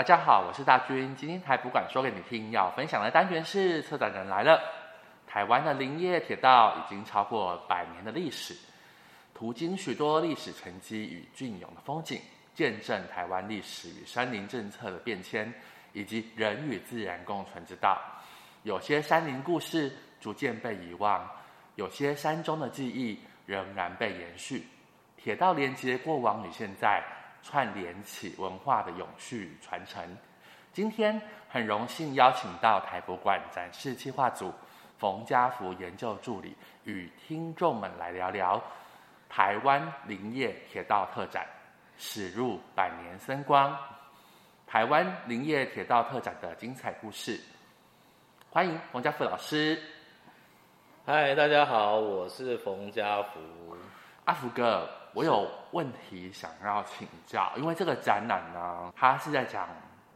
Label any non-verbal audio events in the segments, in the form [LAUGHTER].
大家好，我是大军。今天台博馆说给你听，要分享的单元是策展人来了。台湾的林业铁道已经超过百年的历史，途经许多历史沉积与隽永的风景，见证台湾历史与山林政策的变迁，以及人与自然共存之道。有些山林故事逐渐被遗忘，有些山中的记忆仍然被延续。铁道连接过往与现在。串联起文化的永续传承。今天很荣幸邀请到台博馆展示计划组冯家福研究助理与听众们来聊聊台湾林业铁道特展驶入百年森光，台湾林业铁道特展的精彩故事。欢迎冯家福老师。嗨，大家好，我是冯家福。阿福哥。我有问题想要请教，因为这个展览呢，它是在讲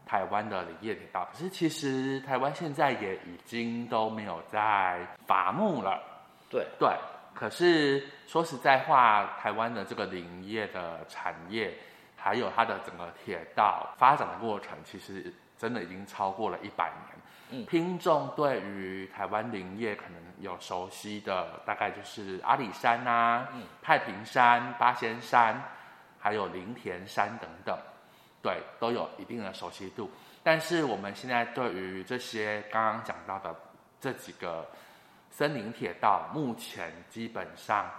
台湾的林业铁道，可是其实台湾现在也已经都没有在伐木了。对对，可是说实在话，台湾的这个林业的产业，还有它的整个铁道发展的过程，其实真的已经超过了一百年。嗯，听众对于台湾林业可能有熟悉的，大概就是阿里山啊、嗯、太平山、八仙山，还有林田山等等，对，都有一定的熟悉度。但是我们现在对于这些刚刚讲到的这几个森林铁道，目前基本上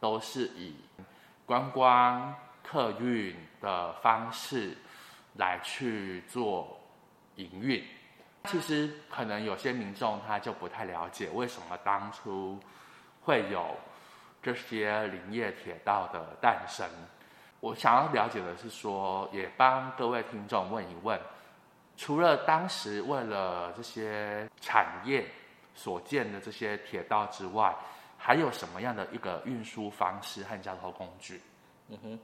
都是以观光客运的方式来去做营运。其实可能有些民众他就不太了解为什么当初会有这些林业铁道的诞生。我想要了解的是说，也帮各位听众问一问，除了当时为了这些产业所建的这些铁道之外，还有什么样的一个运输方式和交通工具？嗯哼。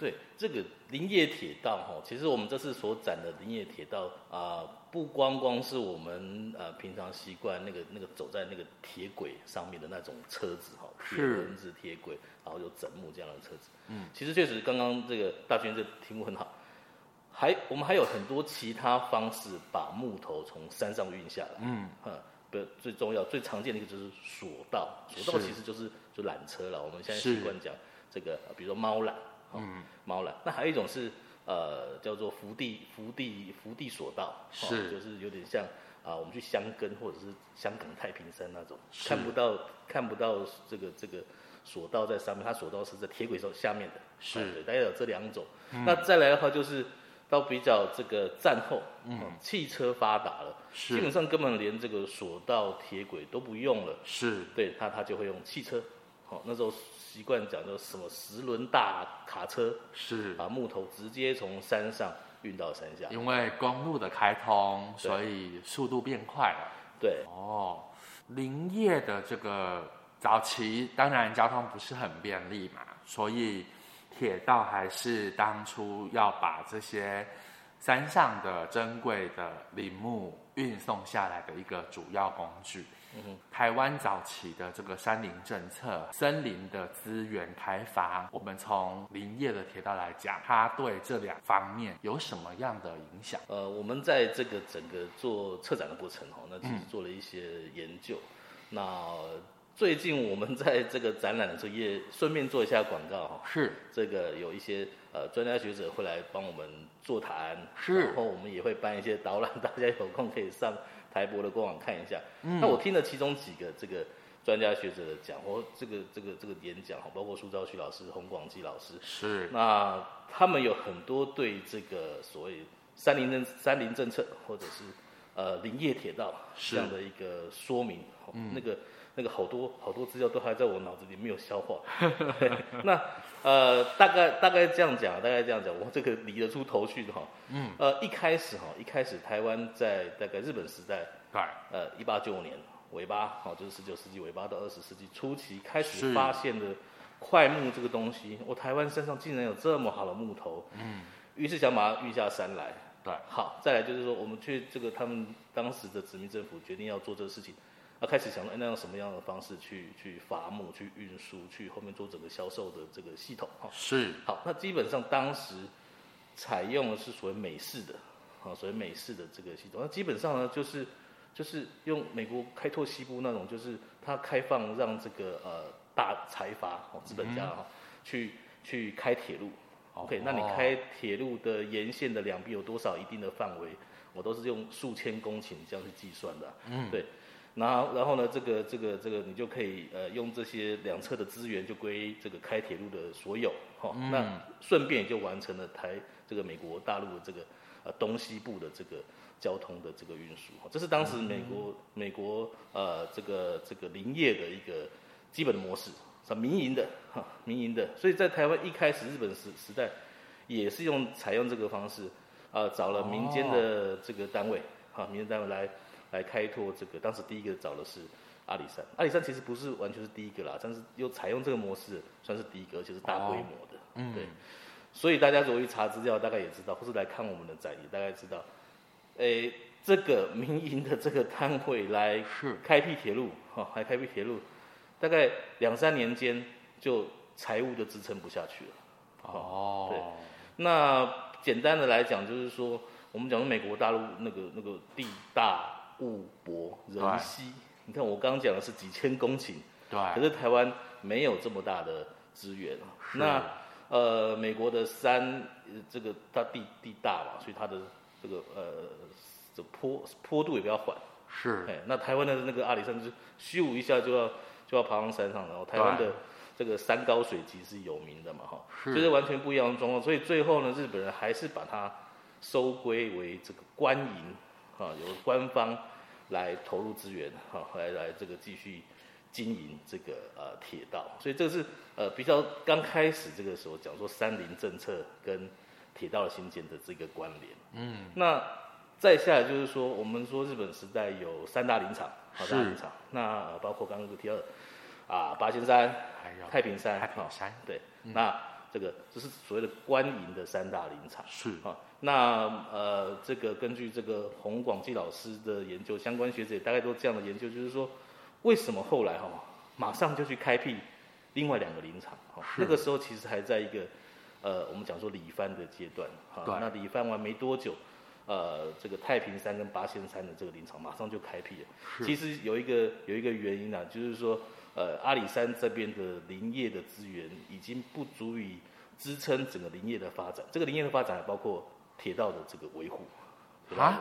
对这个林业铁道哈，其实我们这次所展的林业铁道啊、呃，不光光是我们呃平常习惯那个那个走在那个铁轨上面的那种车子哈，铁轮子、铁轨，然后有枕木这样的车子。嗯，其实确实刚刚这个大军这题目很好，还我们还有很多其他方式把木头从山上运下来。嗯，哈，不最重要最常见的一个就是索道，索道其实就是就缆车了。我们现在习惯讲这个，比如说猫缆。嗯，猫缆。那还有一种是，呃，叫做福地福地福地索道，是、哦，就是有点像啊、呃，我们去箱根或者是香港太平山那种，看不到看不到这个这个索道在上面，它索道是在铁轨上下面的，是，对，大概有这两种、嗯。那再来的话就是到比较这个战后，嗯，汽车发达了，是，基本上根本连这个索道铁轨都不用了，是，对，它它就会用汽车，好、哦，那时候。习惯讲叫什么十轮大卡车，是把木头直接从山上运到山下。因为公路的开通，所以速度变快了。对哦，林业的这个早期当然交通不是很便利嘛，所以铁道还是当初要把这些山上的珍贵的林木运送下来的一个主要工具。嗯，台湾早期的这个山林政策、森林的资源开发，我们从林业的铁道来讲，它对这两方面有什么样的影响？呃，我们在这个整个做策展的过程哦，那其实做了一些研究。嗯、那最近我们在这个展览的时候，也顺便做一下广告哈。是这个有一些呃专家学者会来帮我们座谈，是，然后我们也会办一些导览，大家有空可以上。台博的官网看一下，嗯，那我听了其中几个这个专家学者的讲，或这个这个这个演讲，包括苏昭旭老师、洪广基老师，是，那他们有很多对这个所谓三林政三林政策，或者是呃林业铁道这样的一个说明，嗯，那个。那个好多好多资料都还在我脑子里没有消化。[LAUGHS] 那呃，大概大概这样讲，大概这样讲，我这个理得出头绪的哈。嗯。呃，一开始哈，一开始台湾在大概日本时代，对，呃，一八九五年尾巴，好，就是十九世纪尾巴到二十世纪初期开始发现的桧木这个东西。我台湾山上竟然有这么好的木头。嗯。于是想把它运下山来。对。好，再来就是说，我们去这个他们当时的殖民政府决定要做这个事情。他开始想到，哎，那用什么样的方式去去伐木、去运输、去后面做整个销售的这个系统？哈，是。好，那基本上当时采用的是所谓美式的，啊，所谓美式的这个系统。那基本上呢，就是就是用美国开拓西部那种，就是它开放让这个呃大财阀哦资本家哈、嗯、去去开铁路。OK，、哦、那你开铁路的沿线的两边有多少一定的范围？我都是用数千公顷这样去计算的。嗯，对。然后然后呢，这个这个这个你就可以呃用这些两侧的资源就归这个开铁路的所有。哈、嗯，那顺便也就完成了台这个美国大陆的这个呃东西部的这个交通的这个运输。这是当时美国、嗯、美国呃这个这个林业的一个基本的模式。是民营的哈，民营的，所以在台湾一开始日本时时代，也是用采用这个方式，啊、呃，找了民间的这个单位，哈、哦，民间单位来来开拓这个。当时第一个找的是阿里山，阿里山其实不是完全是第一个啦，但是又采用这个模式，算是第一个，而且是大规模的，哦、对。所以大家如果去查资料，大概也知道，或是来看我们的展，也大概知道，诶，这个民营的这个单位来开辟铁路，[LAUGHS] 哈，来开辟铁路。大概两三年间，就财务就支撑不下去了。哦，对，那简单的来讲，就是说，我们讲说美国大陆那个那个地大物博人稀，你看我刚刚讲的是几千公顷，对，可是台湾没有这么大的资源。那呃，美国的山，这个它地地大嘛，所以它的这个呃，这坡坡度也比较缓。是，哎，那台湾的那个阿里山就是咻一下就要。就要爬上山上，然后台湾的这个山高水急是有名的嘛，哈，就是完全不一样的状况。所以最后呢，日本人还是把它收归为这个官营，啊，由官方来投入资源，哈，来来这个继续经营这个呃铁道。所以这个是呃比较刚开始这个时候讲说三菱政策跟铁道的兴建的这个关联。嗯，那再下来就是说，我们说日本时代有三大林场，好，三大林场，那包括刚刚提到的。啊，八仙山，还有太平山，太平山，对，嗯、那这个这是所谓的官营的三大林场，是啊，那呃，这个根据这个洪广记老师的研究，相关学者也大概都这样的研究，就是说，为什么后来哈、哦，马上就去开辟另外两个林场？哈，那个时候其实还在一个呃，我们讲说理藩的阶段，哈，那理藩完没多久，呃，这个太平山跟八仙山的这个林场马上就开辟了。其实有一个有一个原因啊，就是说。呃，阿里山这边的林业的资源已经不足以支撑整个林业的发展。这个林业的发展包括铁道的这个维护。啊？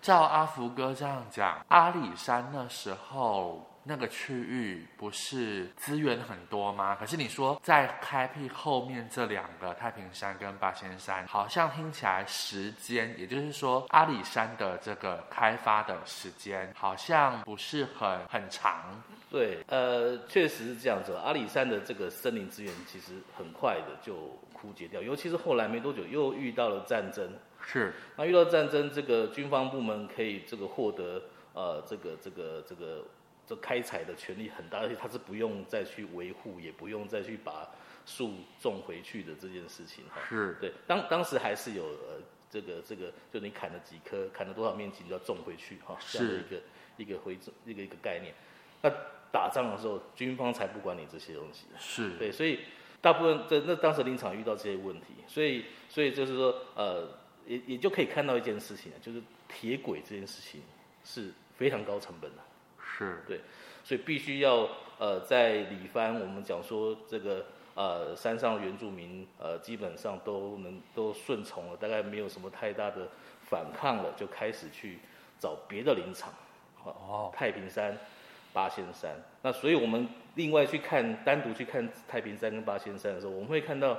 照阿福哥这样讲，阿里山那时候。那个区域不是资源很多吗？可是你说在开辟后面这两个太平山跟八仙山，好像听起来时间，也就是说阿里山的这个开发的时间好像不是很很长。对，呃，确实是这样子。阿里山的这个森林资源其实很快的就枯竭掉，尤其是后来没多久又遇到了战争。是，那遇到战争，这个军方部门可以这个获得呃这个这个这个。这开采的权利很大，而且它是不用再去维护，也不用再去把树种回去的这件事情哈。是对，当当时还是有呃这个这个，就你砍了几棵，砍了多少面积，你就要种回去哈，这样的一个一个回一个一个概念。那打仗的时候，军方才不管你这些东西。是对，所以大部分在那当时林场遇到这些问题，所以所以就是说呃也也就可以看到一件事情，就是铁轨这件事情是非常高成本的。是对，所以必须要呃在里番，我们讲说这个呃山上原住民呃基本上都能都顺从了，大概没有什么太大的反抗了，就开始去找别的林场，哦，太平山、八仙山。那所以我们另外去看单独去看太平山跟八仙山的时候，我们会看到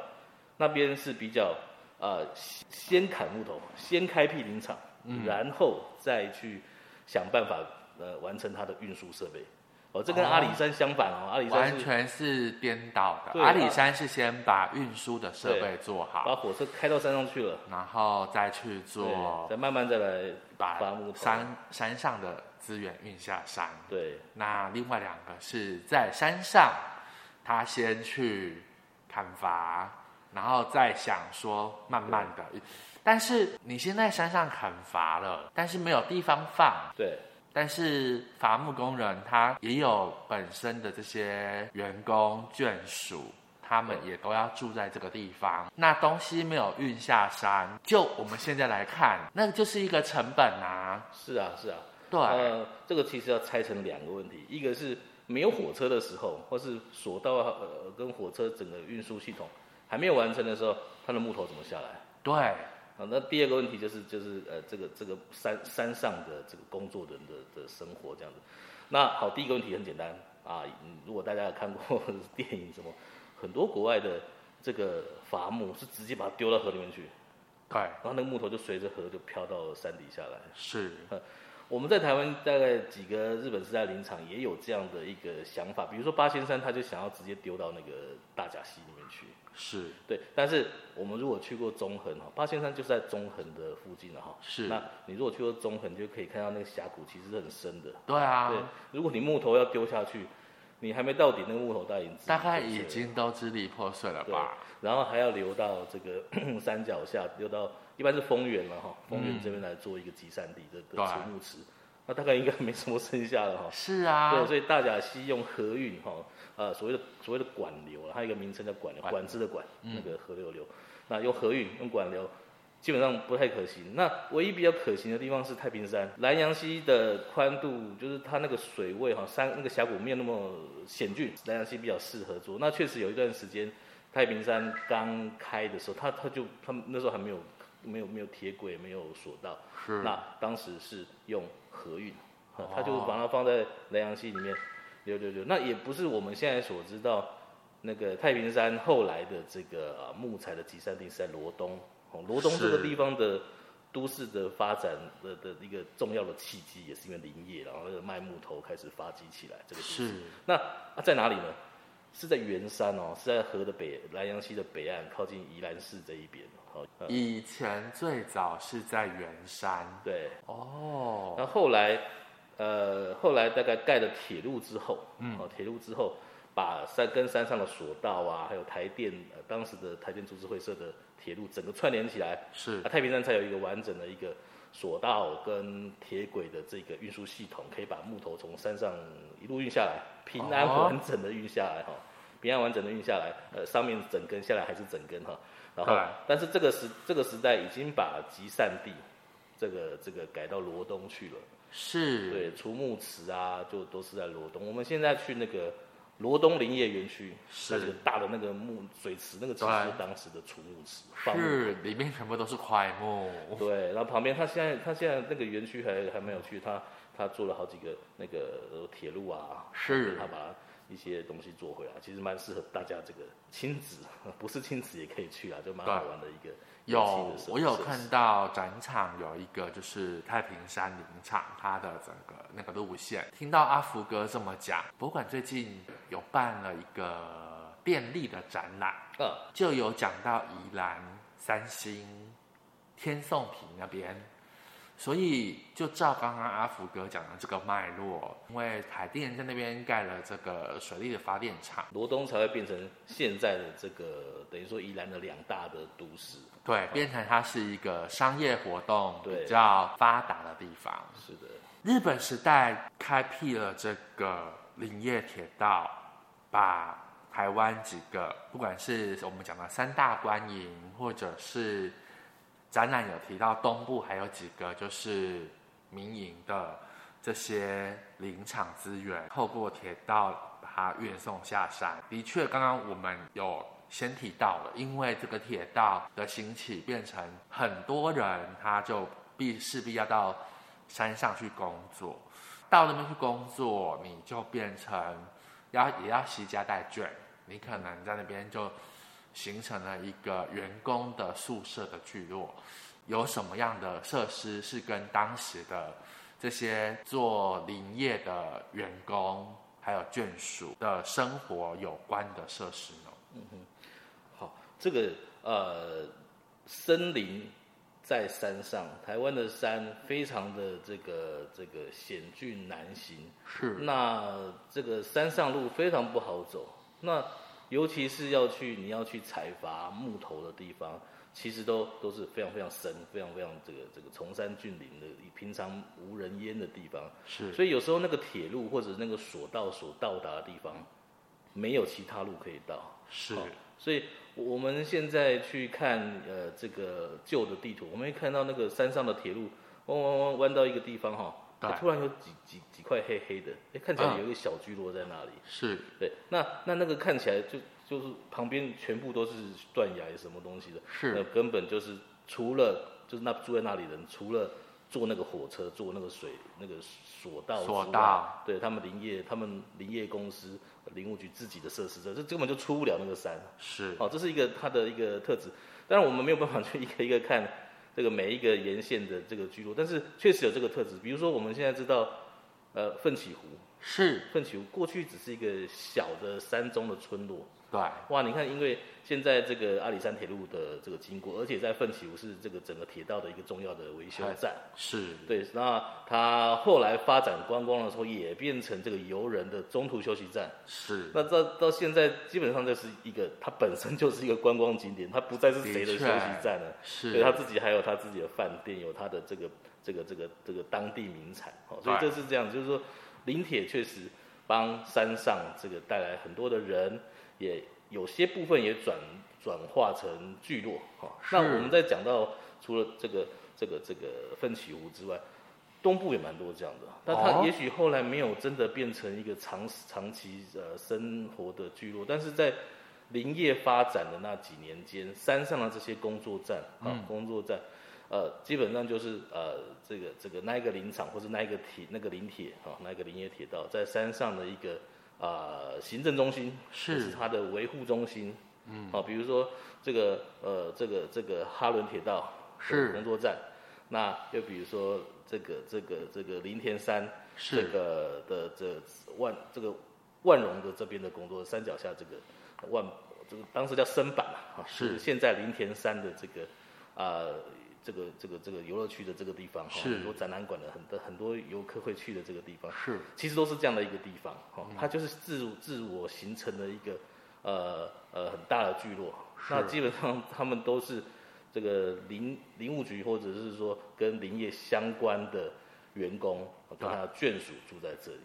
那边是比较呃先砍木头，先开辟林场，嗯，然后再去想办法。呃，完成它的运输设备，哦，这跟阿里山相反哦，阿里山完全是颠倒的。阿里山是先把运输的设备做好，把火车开到山上去了，然后再去做，再慢慢再来把山山上的资源运下山。对，那另外两个是在山上，他先去砍伐，然后再想说慢慢的，但是你先在山上砍伐了，但是没有地方放，对。但是伐木工人他也有本身的这些员工眷属，他们也都要住在这个地方。那东西没有运下山，就我们现在来看，那就是一个成本啊。是啊，是啊。对。呃，这个其实要拆成两个问题，一个是没有火车的时候，或是索道呃跟火车整个运输系统还没有完成的时候，它的木头怎么下来？对。啊，那第二个问题就是就是呃这个这个山山上的这个工作人的的生活这样子。那好，第一个问题很简单啊，如果大家有看过 [LAUGHS] 电影什么，很多国外的这个伐木是直接把它丢到河里面去，对，然后那个木头就随着河就飘到山底下来。是，我们在台湾大概几个日本时代林场也有这样的一个想法，比如说八仙山，他就想要直接丢到那个大甲溪里面去。是对，但是我们如果去过中横哈，八仙山就是在中横的附近了哈。是，那你如果去过中横，就可以看到那个峡谷其实是很深的。对啊。对，如果你木头要丢下去，你还没到底，那个木头大概已经大概已经都支离破碎了吧？然后还要流到这个 [CLEARS THROAT] 山脚下，流到一般是丰原了哈，丰原这边来做一个集散地的的储木池，那大概应该没什么剩下了哈。是啊。对，所以大甲溪用河运哈。呃，所谓的所谓的管流，它有一个名称叫管流，管制的管，那个河流流。那用河运用管流，基本上不太可行。那唯一比较可行的地方是太平山，南阳溪的宽度，就是它那个水位哈，山那个峡谷没有那么险峻，南阳溪比较适合做。那确实有一段时间，太平山刚开的时候，它它就它那时候还没有没有没有铁轨，没有索道。是。那当时是用河运，他就把它放在南阳溪里面。对对对，那也不是我们现在所知道，那个太平山后来的这个啊木材的集散地是在罗东，哦，罗东这个地方的都市的发展的的一个重要的契机，也是因为林业，然后卖木头开始发迹起来这个。是。那啊在哪里呢？是在圆山哦，是在河的北南阳溪的北岸，靠近宜兰市这一边。哦，以前最早是在圆山。对。哦。那后来。呃，后来大概盖了铁路之后，嗯，哦，铁路之后，把山跟山上的索道啊，还有台电，呃，当时的台电株式会社的铁路整个串联起来，是，啊，太平山才有一个完整的一个索道跟铁轨的这个运输系统，可以把木头从山上一路运下来，平安完整的运下来，哈、哦，平安完整的运下来，呃，上面整根下来还是整根，哈，然后，但是这个时这个时代已经把集散地，这个这个改到罗东去了。是对，储木池啊，就都是在罗东。我们现在去那个罗东林业园区，是那个大的那个木水池，那个其实是当时的储木池，是里面全部都是块木。对，然后旁边他现在他现在那个园区还还没有去，他他做了好几个那个铁路啊，是他把一些东西做回来，其实蛮适合大家这个亲子，[LAUGHS] 不是亲子也可以去啊，就蛮好玩的一个。有，我有看到展场有一个就是太平山林场，它的整个那个路线。听到阿福哥这么讲，博物馆最近有办了一个便利的展览，嗯，就有讲到宜兰三星天颂坪那边。所以，就照刚刚阿福哥讲的这个脉络，因为台电在那边盖了这个水利的发电厂，罗东才会变成现在的这个等于说宜兰的两大的都市。对，变成它是一个商业活动比较发达的地方。是的，日本时代开辟了这个林业铁道，把台湾几个不管是我们讲的三大官营，或者是。展览有提到东部还有几个就是民营的这些林场资源，透过铁道把它运送下山。的确，刚刚我们有先提到了，因为这个铁道的兴起，变成很多人他就必势必要到山上去工作，到那边去工作，你就变成要也要携家带眷，你可能在那边就。形成了一个员工的宿舍的聚落，有什么样的设施是跟当时的这些做林业的员工还有眷属的生活有关的设施呢？嗯哼，好，这个呃，森林在山上，台湾的山非常的这个这个险峻难行，是，那这个山上路非常不好走，那。尤其是要去你要去采伐木头的地方，其实都都是非常非常深、非常非常这个这个崇山峻岭的，平常无人烟的地方。是，所以有时候那个铁路或者那个索道所到达的地方，没有其他路可以到。是，所以我们现在去看呃这个旧的地图，我们会看到那个山上的铁路弯弯弯弯到一个地方哈，突然有几几几块黑黑的，哎，看起来有一个小聚落在那里。是对，那那那个看起来就就是旁边全部都是断崖什么东西的，是，那根本就是除了就是那住在那里的人，除了坐那个火车，坐那个水那个索道，索道，对他们林业，他们林业公司林务局自己的设施，这这根本就出不了那个山。是，哦，这是一个它的一个特质。当然我们没有办法去一个一个看这个每一个沿线的这个居落，但是确实有这个特质。比如说我们现在知道，呃，奋起湖是奋起湖，过去只是一个小的山中的村落。对，哇，你看，因为现在这个阿里山铁路的这个经过，而且在奋起湖是这个整个铁道的一个重要的维修站，是对。那它后来发展观光的时候，也变成这个游人的中途休息站，是。那到到现在，基本上这是一个，它本身就是一个观光景点，它不再是谁的休息站了，是。对，它自己还有它自己的饭店，有它的这个这个这个这个当地名产，哦，所以这是这样，就是说，林铁确实帮山上这个带来很多的人。也有些部分也转转化成聚落哈。那我们在讲到除了这个这个这个奋起湖之外，东部也蛮多这样的。那它也许后来没有真的变成一个长长期呃生活的聚落，但是在林业发展的那几年间，山上的这些工作站啊、嗯、工作站，呃基本上就是呃这个这个那一个林场或者那一个铁那个林铁啊那一个林业铁道在山上的一个。啊、呃，行政中心是，是它的维护中心，嗯，啊，比如说这个呃，这个这个哈伦铁道是。工作站，那又比如说这个这个这个林田山这个的这万这个万荣的这边的工作山脚下这个万这个当时叫深板嘛，啊，是。现在林田山的这个啊。呃这个这个这个游乐区的这个地方，哈，很多展览馆的很多很多游客会去的这个地方，是，其实都是这样的一个地方，哈，它就是自自我形成的一个，呃呃很大的聚落，那基本上他们都是这个林林务局或者是说跟林业相关的员工，跟他的眷属住在这里，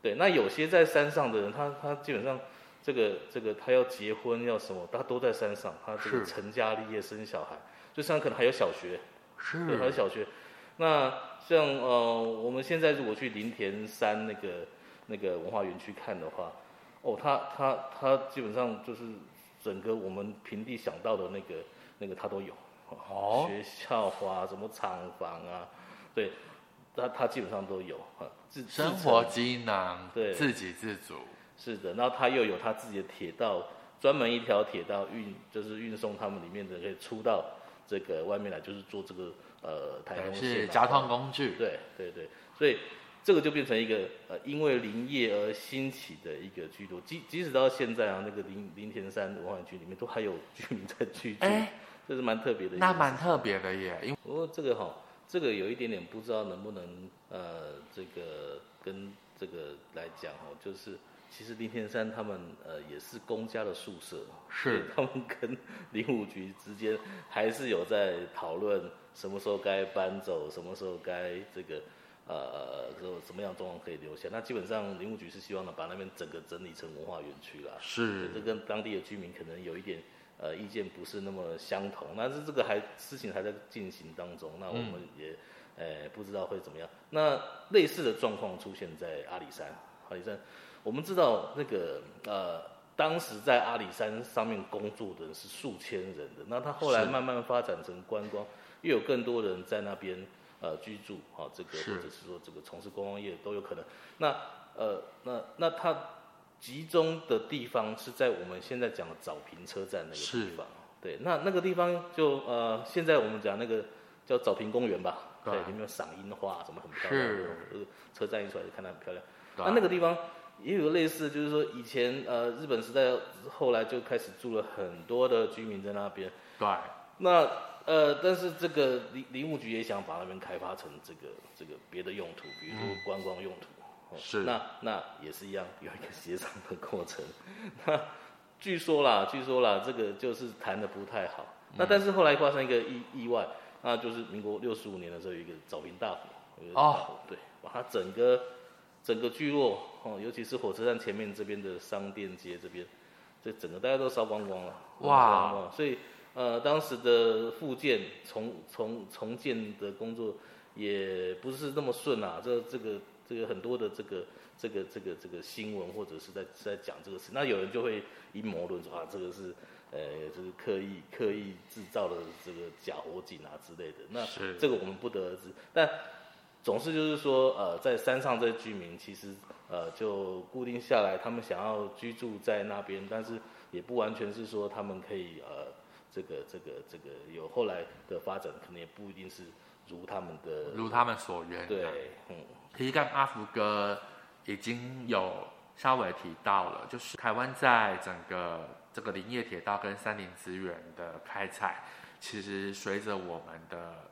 对，那有些在山上的人，他他基本上这个这个他要结婚要什么，他都在山上，他这个成家立业生小孩。就像可能还有小学，是，对，还有小学。那像呃，我们现在如果去林田山那个那个文化园区看的话，哦，它它它基本上就是整个我们平地想到的那个那个它都有。哦。学校啊，什么厂房啊，对，它它基本上都有啊。自生活机能，对，自给自足。是的，然后它又有它自己的铁道，专门一条铁道运，就是运送他们里面的可以出到。这个外面来就是做这个呃台东线是交通工具，对对对，所以这个就变成一个呃因为林业而兴起的一个居多，即即使到现在啊，那个林林田山文化区里面都还有居民在居住，哎，这是蛮特别的。那蛮特别的耶，因为不过这个哈、哦，这个有一点点不知道能不能呃这个跟这个来讲哦，就是。其实林天山他们呃也是公家的宿舍，是他们跟林务局之间还是有在讨论什么时候该搬走，什么时候该这个呃说什么样状况可以留下。那基本上林务局是希望呢把那边整个整理成文化园区啦，是这跟当地的居民可能有一点呃意见不是那么相同，但是这个还事情还在进行当中，那我们也呃不知道会怎么样。那类似的状况出现在阿里山，阿里山。我们知道那个呃，当时在阿里山上面工作的人是数千人的，那他后来慢慢发展成观光，又有更多人在那边呃居住，哈、哦，这个或者是说这个从事观光业都有可能。那呃，那那他集中的地方是在我们现在讲的早平车站那个地方，对，那那个地方就呃，现在我们讲那个叫早平公园吧，对，里面有赏樱花，什么很漂亮是车站一出来就看它很漂亮。那那个地方。也有类似，就是说以前呃日本时代后来就开始住了很多的居民在那边。对。那呃，但是这个林林务局也想把那边开发成这个这个别的用途，比如说观光用途。嗯哦、是。那那也是一样，有一个协商的过程。[LAUGHS] 那据说啦，据说啦，这个就是谈的不太好。嗯、那但是后来发生一个意意外，那就是民国六十五年的时候有一个早平大火。哦。对，把它整个。整个聚落哦，尤其是火车站前面这边的商店街这边，这整个大家都烧光光了。哇！光光所以呃，当时的复建重重重建的工作也不是那么顺啊。这这个这个很多的这个这个这个这个新闻或者是在是在讲这个事，那有人就会阴谋论说啊，这个是呃就是刻意刻意制造的这个假火警啊之类的。那这个我们不得而知，但。总是就是说，呃，在山上这居民其实，呃，就固定下来，他们想要居住在那边，但是也不完全是说他们可以，呃，这个这个这个有后来的发展，可能也不一定是如他们的如他们所愿。对，嗯。其实刚阿福哥已经有稍微提到了，就是台湾在整个这个林业铁道跟山林资源的开采，其实随着我们的。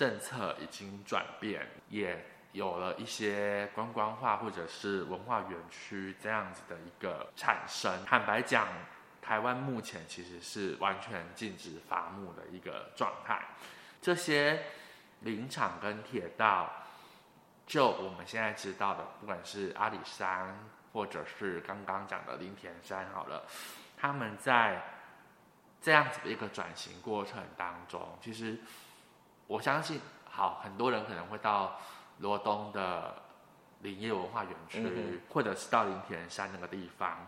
政策已经转变，也有了一些观光化或者是文化园区这样子的一个产生。坦白讲，台湾目前其实是完全禁止伐木的一个状态。这些林场跟铁道，就我们现在知道的，不管是阿里山或者是刚刚讲的林田山，好了，他们在这样子的一个转型过程当中，其实。我相信，好，很多人可能会到罗东的林业文化园区，嗯、或者是到林田山那个地方。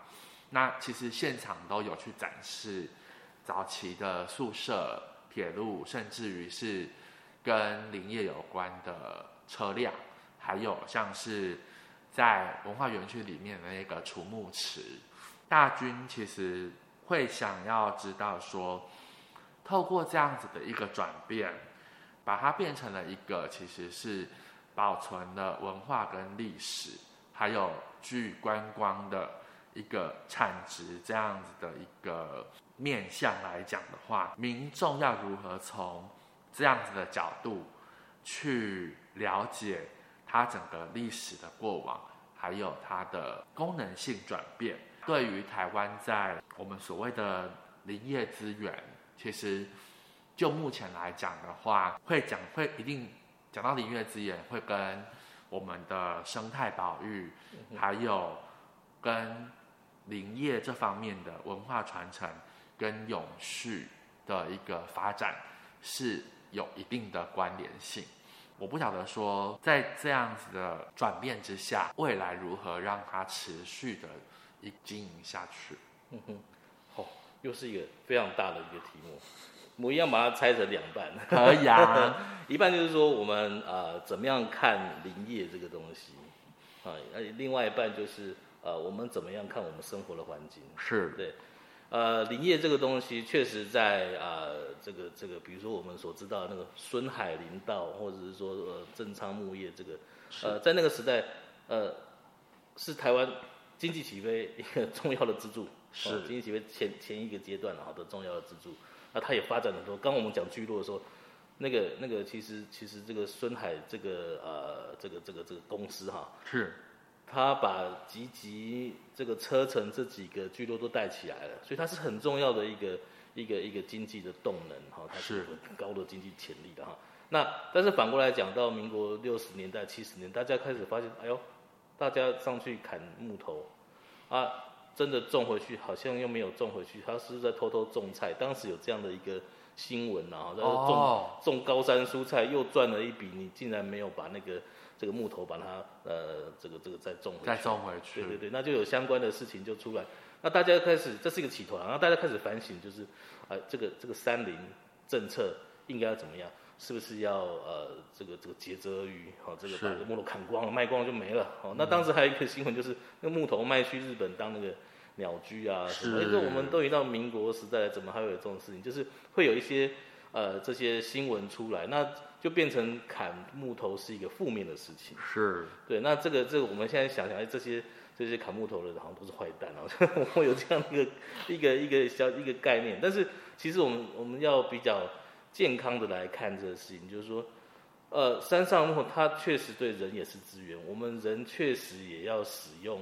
那其实现场都有去展示早期的宿舍、铁路，甚至于是跟林业有关的车辆，还有像是在文化园区里面的那个储木池。大军其实会想要知道说，透过这样子的一个转变。把它变成了一个其实是保存了文化跟历史，还有具观光的一个产值这样子的一个面向来讲的话，民众要如何从这样子的角度去了解它整个历史的过往，还有它的功能性转变，对于台湾在我们所谓的林业资源，其实。就目前来讲的话，会讲会一定讲到林业资源，会跟我们的生态保育，还有跟林业这方面的文化传承跟永续的一个发展是有一定的关联性。我不晓得说，在这样子的转变之下，未来如何让它持续的一经营下去？嗯哼，好，又是一个非常大的一个题目。我一样把它拆成两半，可以啊。[LAUGHS] 一半就是说我们呃怎么样看林业这个东西，啊，另外一半就是呃我们怎么样看我们生活的环境。是。对，呃林业这个东西确实在呃这个这个，比如说我们所知道那个孙海林道，或者是说呃正昌木业这个，呃在那个时代呃是台湾经济起飞一个 [LAUGHS] 重要的支柱，是。经济起飞前前一个阶段好的重要的支柱。那它也发展很多。刚刚我们讲聚落的时候，那个那个其实其实这个孙海这个呃这个这个这个公司哈，是，他把集集这个车城这几个聚落都带起来了，所以它是很重要的一个一个一个经济的动能哈，它是很高的经济潜力的哈。那但是反过来讲，到民国六十年代七十年，大家开始发现，哎呦，大家上去砍木头啊。真的种回去，好像又没有种回去，他是不是在偷偷种菜？当时有这样的一个新闻啊，然后种、oh. 种高山蔬菜又赚了一笔，你竟然没有把那个这个木头把它呃这个这个再种回去，再种回去，对对对，那就有相关的事情就出来，那大家开始这是一个起头，然后大家开始反省，就是啊、呃、这个这个山林政策应该要怎么样？是不是要呃这个这个竭泽而渔？好，这个把这个木头砍光了，卖光了就没了。好，那当时还有一个新闻，就是那个木头卖去日本当那个鸟居啊什么。是。我们都已经到民国时代了，怎么还会有这种事情？就是会有一些呃这些新闻出来，那就变成砍木头是一个负面的事情。是。对，那这个这个我们现在想想，哎，这些这些砍木头的人好像都是坏蛋啊，[LAUGHS] 会有这样一个一个一个小一个概念。但是其实我们我们要比较。健康的来看这个事情，就是说，呃，山上木它确实对人也是资源，我们人确实也要使用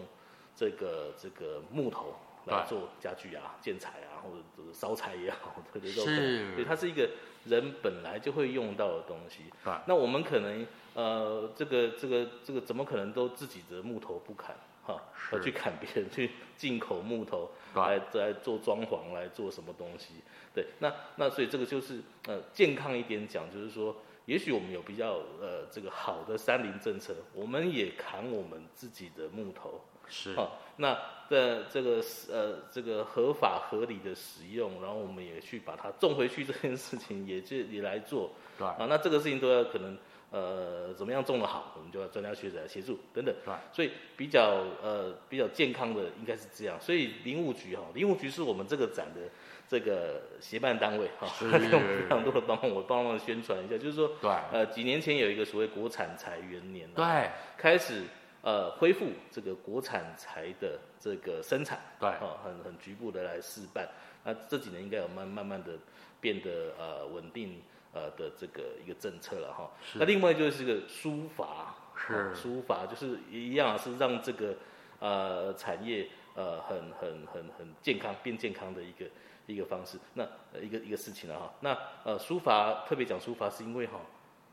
这个这个木头，来做家具啊、建材啊，或者是烧柴也好，这些都可能。所以它是一个人本来就会用到的东西。那我们可能呃，这个这个这个怎么可能都自己的木头不砍？哈，而去砍别人，[LAUGHS] 去进口木头来来做装潢，来做什么东西？对，那那所以这个就是呃健康一点讲，就是说，也许我们有比较呃这个好的山林政策，我们也砍我们自己的木头，是。啊，那的这个呃这个合法合理的使用，然后我们也去把它种回去，这件事情也就也来做，对。啊，那这个事情都要可能。呃，怎么样种的好，我们就要专家学者来协助等等。对，所以比较呃比较健康的应该是这样。所以林务局哈，林务局是我们这个展的这个协办单位哈，给 [LAUGHS] 我们非常多的帮忙，我帮忙宣传一下，就是说，对，呃，几年前有一个所谓国产材元年，对，开始呃恢复这个国产材的这个生产，对，哦，很很局部的来试办，那这几年应该有慢慢慢的变得呃稳定。呃的这个一个政策了哈，那另外就是个书法，是。疏伐就是一样是让这个呃产业呃很很很很健康变健康的一个一个方式，那一个一个事情了哈，那呃书法特别讲书法是因为哈，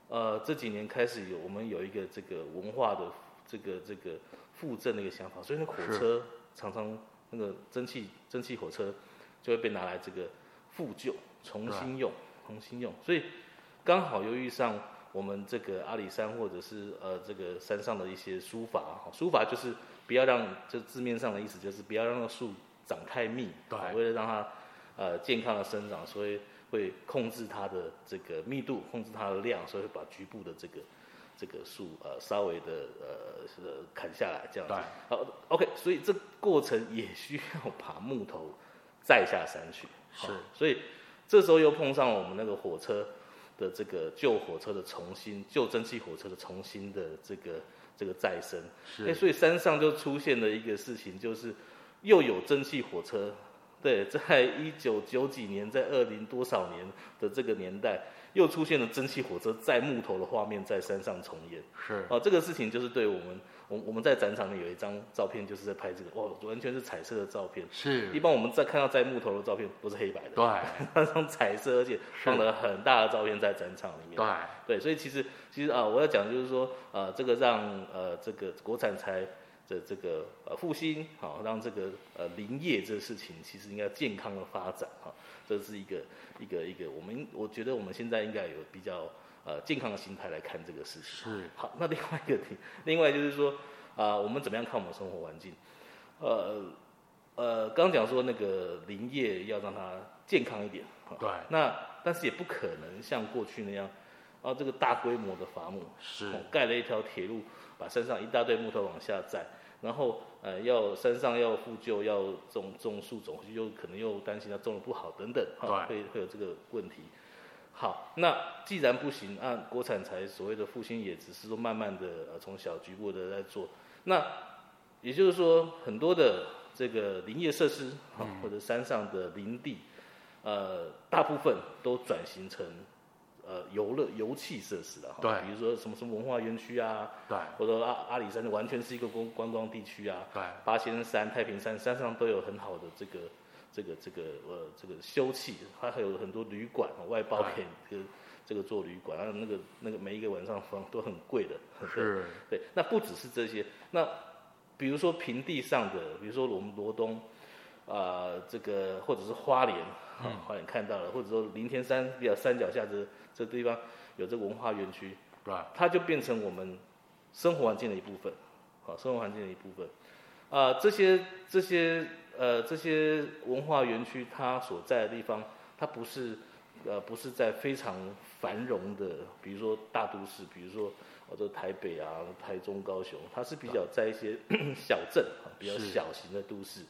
呃这几年开始有我们有一个这个文化的这个这个复振的一个想法，所以那火车常常那个蒸汽蒸汽火车就会被拿来这个复旧重新用。重新用，所以刚好又遇上我们这个阿里山或者是呃这个山上的一些疏伐，疏伐就是不要让，就字面上的意思就是不要让那树长太密，对，为了让它呃健康的生长，所以会控制它的这个密度，控制它的量，所以会把局部的这个这个树呃稍微的呃是砍下来这样子。好，OK，所以这过程也需要把木头载下山去，是，所以。这时候又碰上了我们那个火车的这个旧火车的重新旧蒸汽火车的重新的这个这个再生，是，所以山上就出现了一个事情，就是又有蒸汽火车，对，在一九九几年，在二零多少年的这个年代。又出现了蒸汽火车载木头的画面在山上重演，是。啊，这个事情就是对我们，我我们在展场里有一张照片，就是在拍这个，哇，完全是彩色的照片。是，一般我们在看到在木头的照片都是黑白的，对，[LAUGHS] 那张彩色，而且放了很大的照片在展场里面。对，对，所以其实其实啊，我要讲就是说，呃，这个让呃这个国产材的这个呃复兴，好，让这个呃林业这个事情其实应该健康的发展哈。这是一个一个一个，我们我觉得我们现在应该有比较呃健康的心态来看这个事情。是。好，那另外一个题，另外就是说啊、呃，我们怎么样看我们生活环境？呃呃，刚讲说那个林业要让它健康一点。对。那但是也不可能像过去那样，啊这个大规模的伐木，是。盖了一条铁路，把山上一大堆木头往下载。然后，呃，要山上要复旧，要种种树种，又可能又担心它种的不好等等，哈，会会有这个问题。好，那既然不行，按国产材所谓的复兴，也只是说慢慢的呃从小局部的在做。那也就是说，很多的这个林业设施，哈，或者山上的林地，呃，大部分都转型成。呃，游乐游憩设施了哈，对，比如说什么什么文化园区啊，对，或者阿阿里山就完全是一个观观光地区啊，对，八仙山、太平山山上都有很好的这个这个这个呃这个休憩，它还有很多旅馆外包给这个这个做旅馆，然后那个那个每一个晚上房都很贵的，是，[LAUGHS] 对，那不只是这些，那比如说平地上的，比如说我们罗东，啊、呃，这个或者是花莲。嗯，花莲看到了，或者说林天山比较山脚下的这地方有这个文化园区，对，它就变成我们生活环境的一部分，好，生活环境的一部分。啊、呃，这些这些呃这些文化园区它所在的地方，它不是呃不是在非常繁荣的，比如说大都市，比如说我这台北啊、台中、高雄，它是比较在一些 [CLEARS THROAT] 小镇啊，比较小型的都市。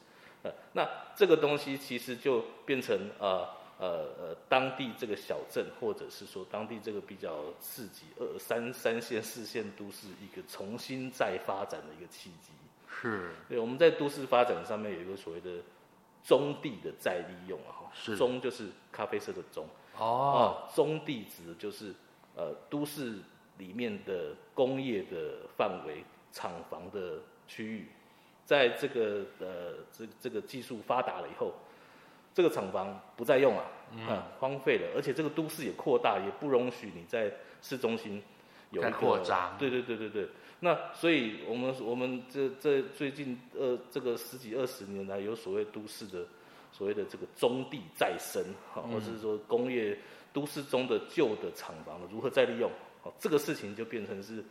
呃那这个东西其实就变成呃呃呃当地这个小镇，或者是说当地这个比较刺激二三三线四线都市一个重新再发展的一个契机。是。对，我们在都市发展上面有一个所谓的棕地的再利用啊，是。棕就是咖啡色的棕。哦。棕地指的就是呃都市里面的工业的范围厂房的区域。在这个呃这这个技术发达了以后，这个厂房不再用了，嗯，荒废了，而且这个都市也扩大，也不容许你在市中心有扩张。对对对对对。那所以我们我们这这最近呃这个十几二十年来有所谓都市的所谓的这个棕地再生，哈，或者是说工业都市中的旧的厂房如何再利用，好，这个事情就变成是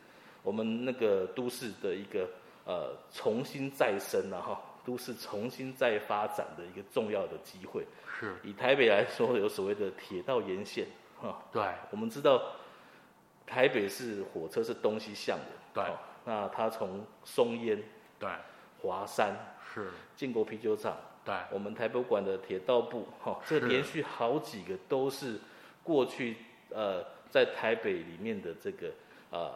我们那个都市的一个呃重新再生了哈，都市重新再发展的一个重要的机会。是。以台北来说，有所谓的铁道沿线，哈，对，我们知道台北市火车是东西向的。对，那它从松烟，对，华山是，建国啤酒厂，对，我们台北馆的铁道部，哈，这连续好几个都是过去呃在台北里面的这个呃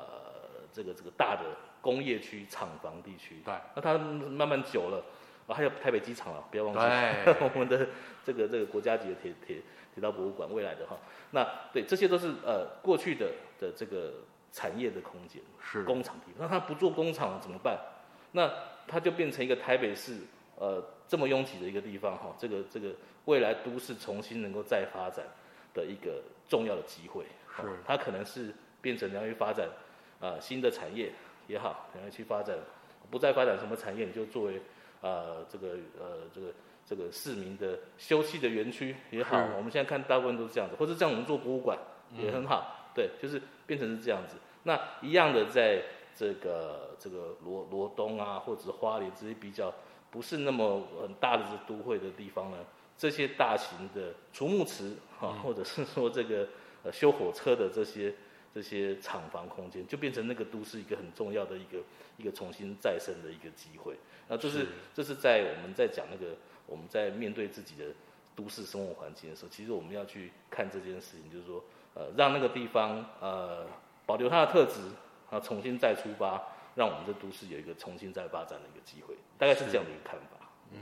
这个这个大的工业区厂房地区，对，那它慢慢久了，啊还有台北机场了，不要忘记 [LAUGHS] 我们的这个这个国家级的铁铁铁道博物馆未来的哈，那对这些都是呃过去的的这个。产业的空间是工厂地，那他不做工厂怎么办？那它就变成一个台北市呃这么拥挤的一个地方哈，这个这个未来都市重新能够再发展的一个重要的机会。是，它可能是变成你要去发展啊、呃、新的产业也好，你要去发展不再发展什么产业，你就作为呃这个呃这个这个市民的休憩的园区也好。我们现在看大部分都是这样子，或者这样我们做博物馆也很好。嗯对，就是变成是这样子。那一样的，在这个这个罗罗东啊，或者是花莲这些比较不是那么很大的这都会的地方呢，这些大型的储木池啊，或者是说这个呃修火车的这些这些厂房空间，就变成那个都市一个很重要的一个一个重新再生的一个机会。那这是，是这是在我们在讲那个我们在面对自己的都市生活环境的时候，其实我们要去看这件事情，就是说。呃，让那个地方呃保留它的特质，啊，重新再出发，让我们这都市有一个重新再发展的一个机会，大概是这样的一个看法。嗯，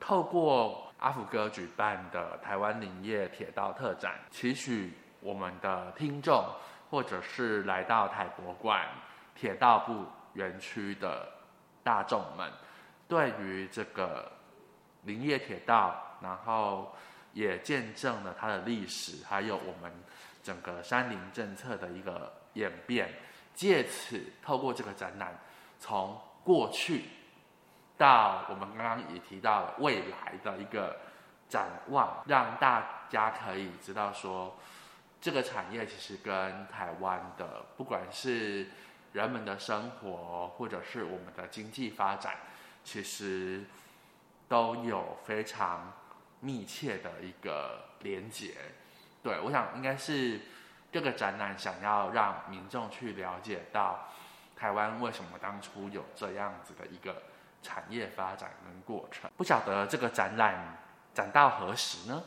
透过阿福哥举办的台湾林业铁道特展，期许我们的听众或者是来到台博馆铁道部园区的大众们，对于这个林业铁道，然后也见证了它的历史，还有我们。整个山林政策的一个演变，借此透过这个展览，从过去到我们刚刚也提到了未来的一个展望，让大家可以知道说，这个产业其实跟台湾的不管是人们的生活，或者是我们的经济发展，其实都有非常密切的一个连结。对，我想应该是这个展览想要让民众去了解到台湾为什么当初有这样子的一个产业发展跟过程。不晓得这个展览展到何时呢？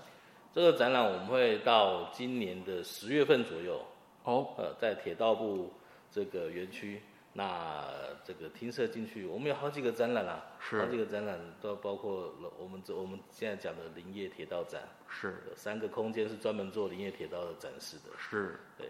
这个展览我们会到今年的十月份左右哦，呃，在铁道部这个园区。那这个听摄进去，我们有好几个展览啊，好几个展览都包括了我们这我们现在讲的林业铁道展，是有三个空间是专门做林业铁道的展示的，是对，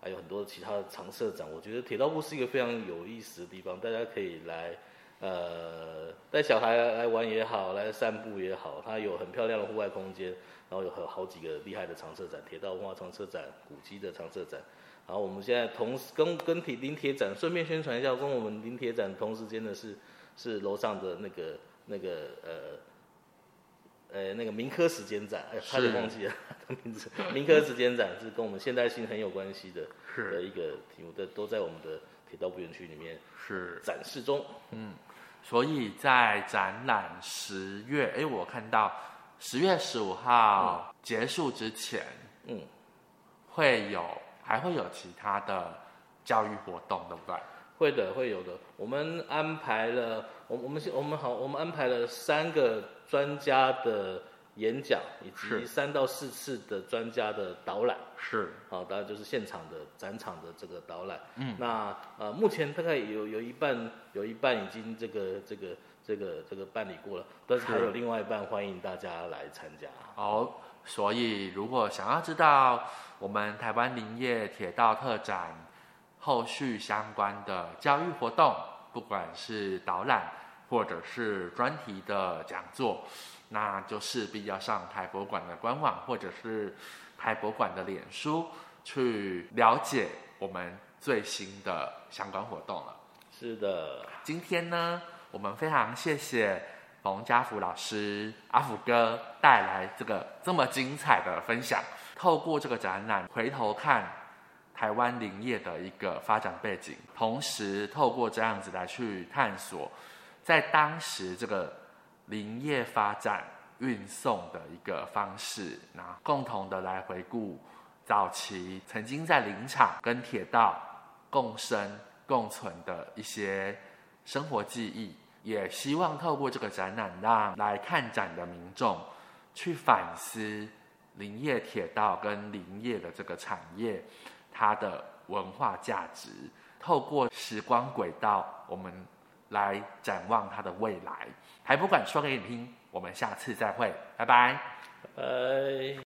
还有很多其他的常设展。我觉得铁道部是一个非常有意思的地方，大家可以来，呃，带小孩来玩也好，来散步也好，它有很漂亮的户外空间，然后有好好几个厉害的常设展，铁道文化常设展、古迹的常设展。好，我们现在同时跟跟铁林铁展顺便宣传一下，跟我们林铁展同时间的是是楼上的那个那个呃呃那个民科时间展，哎，差点忘记了他名字。民科时间展是跟我们现代性很有关系的，是的一个题目的，都在我们的铁道部园区里面是展示中。嗯，所以在展览十月，哎，我看到十月十五号结束之前，嗯，会有。还会有其他的教育活动，对不对？会的，会有的。我们安排了，我我们我们好，我们安排了三个专家的演讲，以及三到四次的专家的导览。是，好，当然就是现场的展场的这个导览。嗯，那呃，目前大概有有一半，有一半已经这个这个这个这个办理过了，但是还有另外一半，欢迎大家来参加。好。所以，如果想要知道我们台湾林业铁道特展后续相关的教育活动，不管是导览或者是专题的讲座，那就势必要上台博馆的官网，或者是台博馆的脸书去了解我们最新的相关活动了。是的，今天呢，我们非常谢谢冯家福老师阿福哥带来这个这么精彩的分享。透过这个展览，回头看台湾林业的一个发展背景，同时透过这样子来去探索，在当时这个林业发展运送的一个方式，那共同的来回顾早期曾经在林场跟铁道共生共存的一些生活记忆，也希望透过这个展览，让来看展的民众去反思。林业铁道跟林业的这个产业，它的文化价值，透过时光轨道，我们来展望它的未来。还不管说给你听，我们下次再会，拜，拜拜。